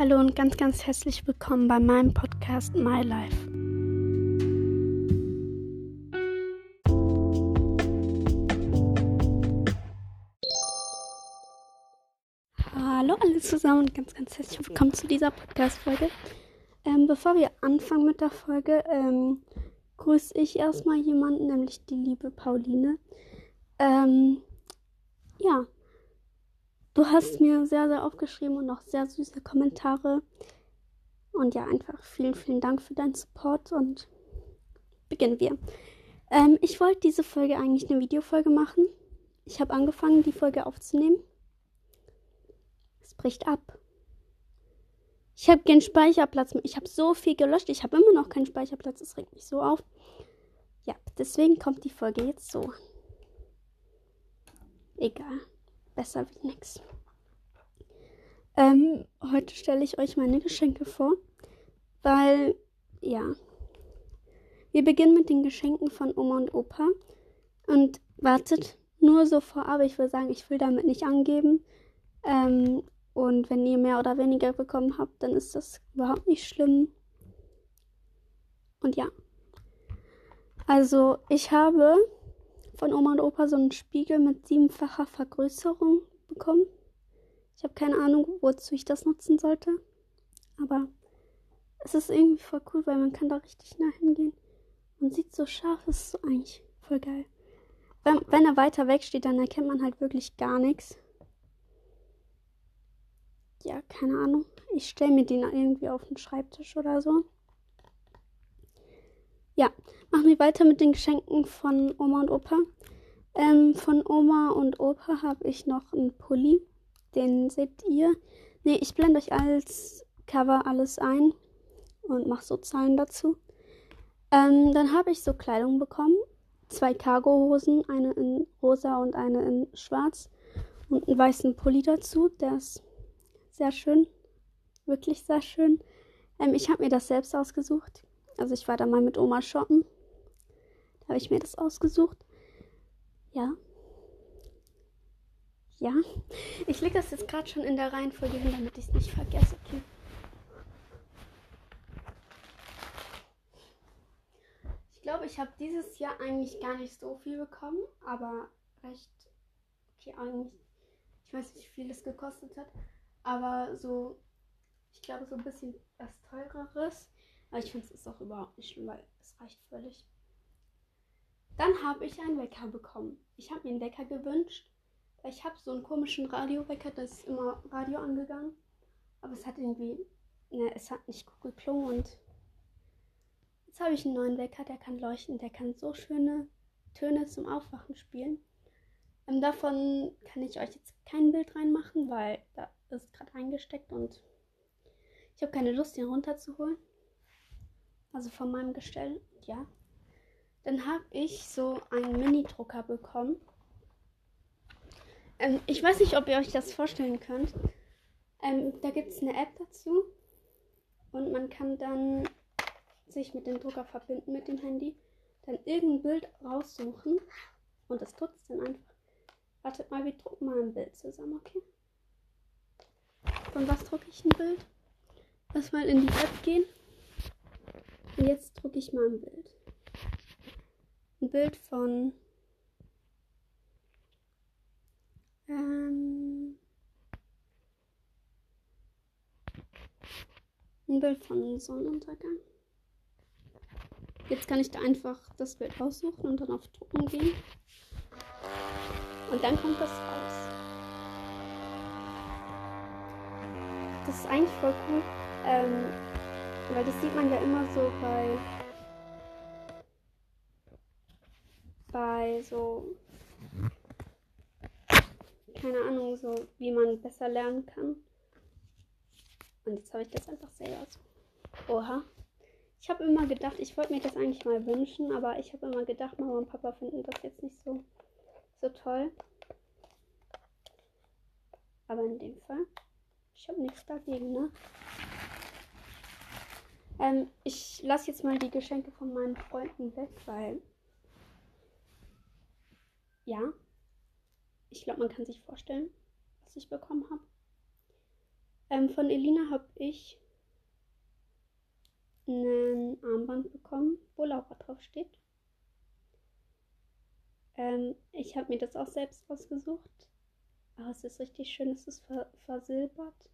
Hallo und ganz, ganz herzlich willkommen bei meinem Podcast My Life. Hallo alle zusammen und ganz, ganz herzlich willkommen zu dieser Podcast-Folge. Ähm, bevor wir anfangen mit der Folge, ähm, grüße ich erstmal jemanden, nämlich die liebe Pauline. Ähm, ja, Du hast mir sehr, sehr aufgeschrieben und auch sehr süße Kommentare. Und ja, einfach vielen, vielen Dank für deinen Support und beginnen wir. Ähm, ich wollte diese Folge eigentlich eine Videofolge machen. Ich habe angefangen, die Folge aufzunehmen. Es bricht ab. Ich habe keinen Speicherplatz mehr. Ich habe so viel gelöscht. Ich habe immer noch keinen Speicherplatz. Es regt mich so auf. Ja, deswegen kommt die Folge jetzt so. Egal besser wie nichts. Ähm, heute stelle ich euch meine Geschenke vor, weil, ja, wir beginnen mit den Geschenken von Oma und Opa. Und wartet nur so vorab, ich will sagen, ich will damit nicht angeben. Ähm, und wenn ihr mehr oder weniger bekommen habt, dann ist das überhaupt nicht schlimm. Und ja. Also, ich habe von Oma und Opa so einen Spiegel mit siebenfacher Vergrößerung bekommen. Ich habe keine Ahnung, wozu ich das nutzen sollte. Aber es ist irgendwie voll cool, weil man kann da richtig nah hingehen. Man sieht so scharf, ist so eigentlich voll geil. Wenn, wenn er weiter weg steht, dann erkennt man halt wirklich gar nichts. Ja, keine Ahnung. Ich stelle mir den irgendwie auf den Schreibtisch oder so. Ja, machen wir weiter mit den Geschenken von Oma und Opa. Ähm, von Oma und Opa habe ich noch einen Pulli. Den seht ihr. Ne, ich blende euch als Cover alles ein und mache so Zahlen dazu. Ähm, dann habe ich so Kleidung bekommen. Zwei Cargohosen, eine in rosa und eine in schwarz. Und einen weißen Pulli dazu. Der ist sehr schön. Wirklich sehr schön. Ähm, ich habe mir das selbst ausgesucht. Also ich war da mal mit Oma shoppen. Da habe ich mir das ausgesucht. Ja. Ja. Ich lege das jetzt gerade schon in der Reihenfolge hin, damit ich es nicht vergesse. Okay. Ich glaube, ich habe dieses Jahr eigentlich gar nicht so viel bekommen, aber recht okay eigentlich. Ich weiß nicht, wie viel es gekostet hat, aber so, ich glaube, so ein bisschen was teureres. Aber ich finde es ist auch überhaupt nicht schlimm, weil es reicht völlig. Dann habe ich einen Wecker bekommen. Ich habe mir einen Wecker gewünscht. Ich habe so einen komischen Radiowecker, das ist immer Radio angegangen. Aber es hat irgendwie, ne, es hat nicht gut geklungen und jetzt habe ich einen neuen Wecker, der kann leuchten, der kann so schöne Töne zum Aufwachen spielen. Ähm, davon kann ich euch jetzt kein Bild reinmachen, weil da ist gerade eingesteckt und ich habe keine Lust, ihn runterzuholen. Also von meinem Gestell, ja. Dann habe ich so einen Mini-Drucker bekommen. Ähm, ich weiß nicht, ob ihr euch das vorstellen könnt. Ähm, da gibt es eine App dazu. Und man kann dann sich mit dem Drucker verbinden mit dem Handy. Dann irgendein Bild raussuchen. Und das tut es dann einfach. Wartet mal, wir drucken mal ein Bild zusammen, okay? Von was drucke ich ein Bild? Lass mal in die App gehen. Und jetzt drucke ich mal ein Bild. Ein Bild von ähm, ein Bild von Sonnenuntergang. Jetzt kann ich da einfach das Bild aussuchen und dann auf Drucken gehen. Und dann kommt das raus. Das ist eigentlich voll cool. Ähm, weil das sieht man ja immer so bei. bei so. keine Ahnung, so wie man besser lernen kann. Und jetzt habe ich das einfach selber so. Oha. Ich habe immer gedacht, ich wollte mir das eigentlich mal wünschen, aber ich habe immer gedacht, Mama und Papa finden das jetzt nicht so, so toll. Aber in dem Fall, ich habe nichts dagegen, ne? Ähm, ich lasse jetzt mal die Geschenke von meinen Freunden weg, weil. Ja. Ich glaube, man kann sich vorstellen, was ich bekommen habe. Ähm, von Elina habe ich ein Armband bekommen, wo Laura drauf steht. Ähm, ich habe mir das auch selbst ausgesucht. Aber es ist richtig schön, es ist ver versilbert.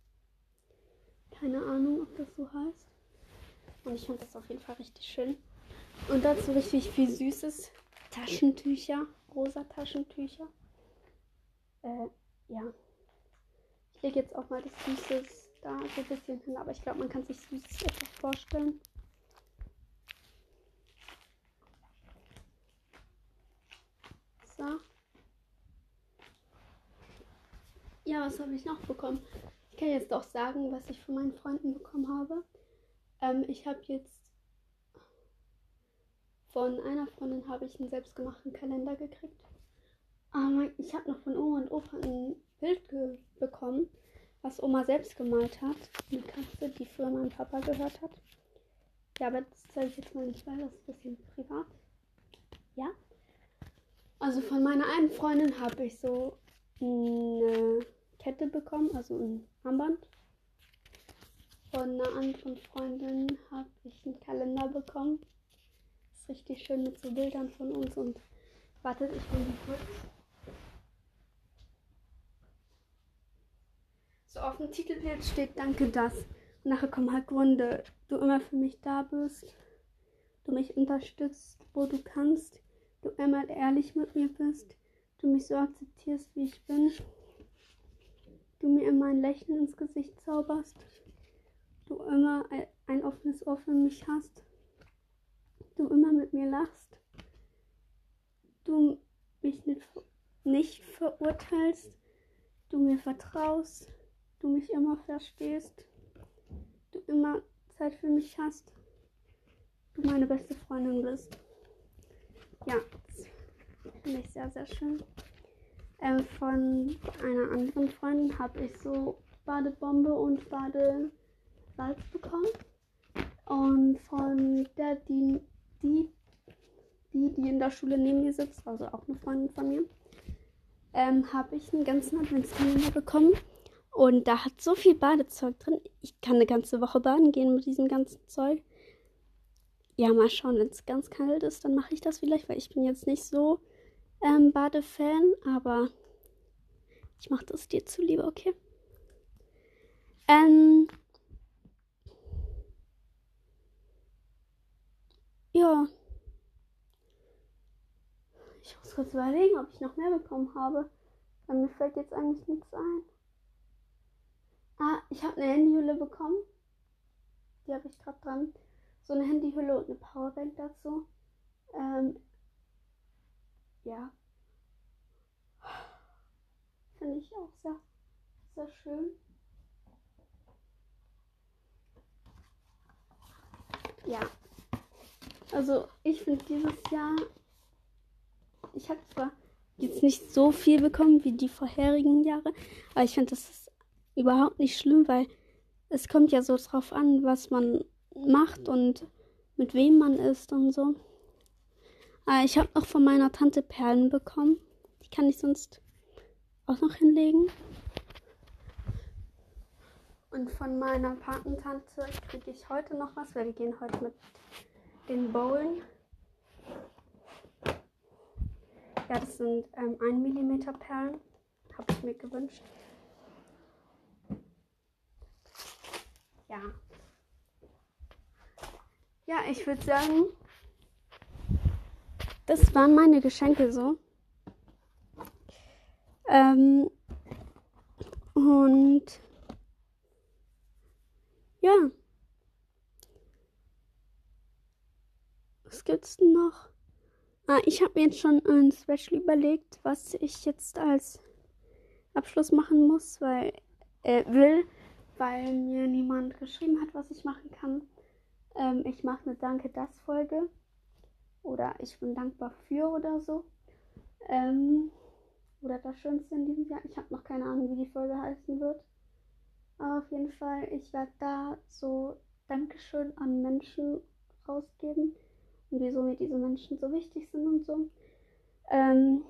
Keine Ahnung, ob das so heißt. Und ich fand das auf jeden Fall richtig schön. Und dazu richtig viel Süßes. Taschentücher, rosa Taschentücher. Äh, ja. Ich lege jetzt auch mal das Süßes da so ein bisschen hin, aber ich glaube, man kann sich Süßes etwas vorstellen. So. Ja, was habe ich noch bekommen? Ich kann jetzt auch sagen, was ich von meinen Freunden bekommen habe. Ähm, ich habe jetzt von einer Freundin habe ich einen selbstgemachten Kalender gekriegt. Aber ich habe noch von Oma und Opa ein Bild bekommen, was Oma selbst gemalt hat. Eine Katze, die früher meinem Papa gehört hat. Ja, aber das zeige ich jetzt mal nicht, weil das ist ein bisschen privat. Ja. Also von meiner einen Freundin habe ich so eine Kette bekommen, also ein Armband. Von einer anderen Freundin habe ich einen Kalender bekommen. Ist richtig schön mit so Bildern von uns und wartet, ich bin kurz. So auf dem Titelbild steht Danke das. Und nachher kommen halt Gründe. Du immer für mich da bist. Du mich unterstützt, wo du kannst. Du immer ehrlich mit mir bist. Du mich so akzeptierst, wie ich bin du mir immer ein Lächeln ins Gesicht zauberst, du immer ein offenes Ohr für mich hast, du immer mit mir lachst, du mich nicht, nicht verurteilst, du mir vertraust, du mich immer verstehst, du immer Zeit für mich hast, du meine beste Freundin bist. Ja, das finde ich sehr, sehr schön. Ähm, von einer anderen Freundin habe ich so Badebombe und Badesalz bekommen. Und von der, die, die, die, die in der Schule neben mir sitzt, also auch eine Freundin von mir, ähm, habe ich einen ganzen Adventskalender bekommen. Und da hat so viel Badezeug drin. Ich kann eine ganze Woche baden gehen mit diesem ganzen Zeug. Ja, mal schauen, wenn es ganz kalt ist, dann mache ich das vielleicht, weil ich bin jetzt nicht so ähm, Badefan, aber ich mache das dir zuliebe, okay? Ähm. Ja. Ich muss kurz überlegen, ob ich noch mehr bekommen habe. Weil mir fällt jetzt eigentlich nichts ein. Ah, ich habe eine Handyhülle bekommen. Die habe ich gerade dran. So eine Handyhülle und eine Powerbank dazu. Ähm, ja. Finde ich auch sehr, sehr schön. Ja. Also ich finde dieses Jahr, ich habe zwar jetzt nicht so viel bekommen wie die vorherigen Jahre, aber ich finde das ist überhaupt nicht schlimm, weil es kommt ja so drauf an, was man macht und mit wem man ist und so. Aber ich habe noch von meiner Tante Perlen bekommen. Die kann ich sonst auch noch hinlegen. Und von meiner Patentante kriege ich heute noch was, weil wir gehen heute mit den Bowlen. Ja, das sind ähm, 1 mm Perlen. Habe ich mir gewünscht. Ja. Ja, ich würde sagen, das waren meine Geschenke so. Ähm, und ja. Gibt's denn noch? Ah, ich habe mir jetzt schon ein Special überlegt, was ich jetzt als Abschluss machen muss, weil äh, will, weil mir niemand geschrieben hat, was ich machen kann. Ähm, ich mache eine Danke das Folge oder ich bin dankbar für oder so. Ähm, oder das Schönste in diesem Jahr. Ich habe noch keine Ahnung, wie die Folge heißen wird. Aber auf jeden Fall, ich werde da so Dankeschön an Menschen rausgeben und wieso mir diese Menschen so wichtig sind und so. Ähm,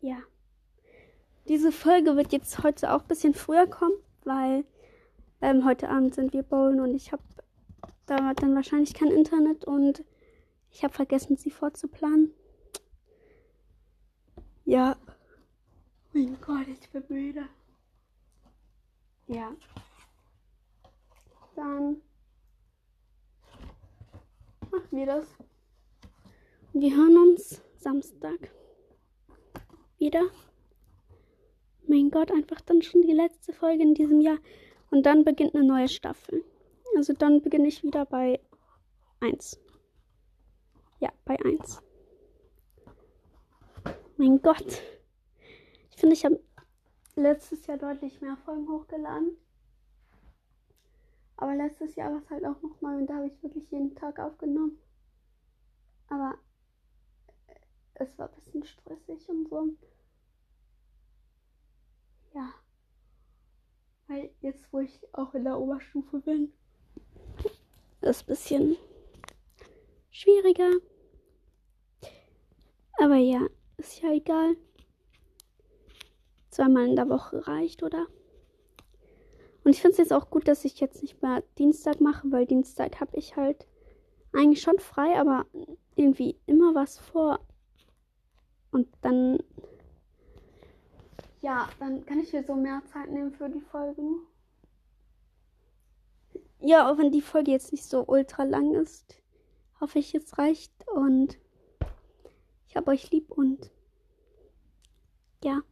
ja. Diese Folge wird jetzt heute auch ein bisschen früher kommen, weil ähm, heute Abend sind wir bowlen und ich habe da dann wahrscheinlich kein Internet und ich habe vergessen, sie vorzuplanen. Ja. Mein Gott, ich bin müde. Ja. Dann wir das. Und wir hören uns Samstag wieder. Mein Gott, einfach dann schon die letzte Folge in diesem Jahr. Und dann beginnt eine neue Staffel. Also dann beginne ich wieder bei 1. Ja, bei 1. Mein Gott. Ich finde, ich habe letztes Jahr deutlich mehr Folgen hochgeladen. Aber letztes Jahr war es halt auch nochmal und da habe ich wirklich jeden Tag aufgenommen. Aber es war ein bisschen stressig und so. Ja. Weil jetzt, wo ich auch in der Oberstufe bin, ist ein bisschen schwieriger. Aber ja, ist ja egal. Zweimal in der Woche reicht, oder? Und ich finde es jetzt auch gut, dass ich jetzt nicht mehr Dienstag mache, weil Dienstag habe ich halt eigentlich schon frei, aber irgendwie immer was vor. Und dann, ja, dann kann ich mir so mehr Zeit nehmen für die Folgen. Ja, auch wenn die Folge jetzt nicht so ultra lang ist, hoffe ich, es reicht. Und ich habe euch lieb und ja.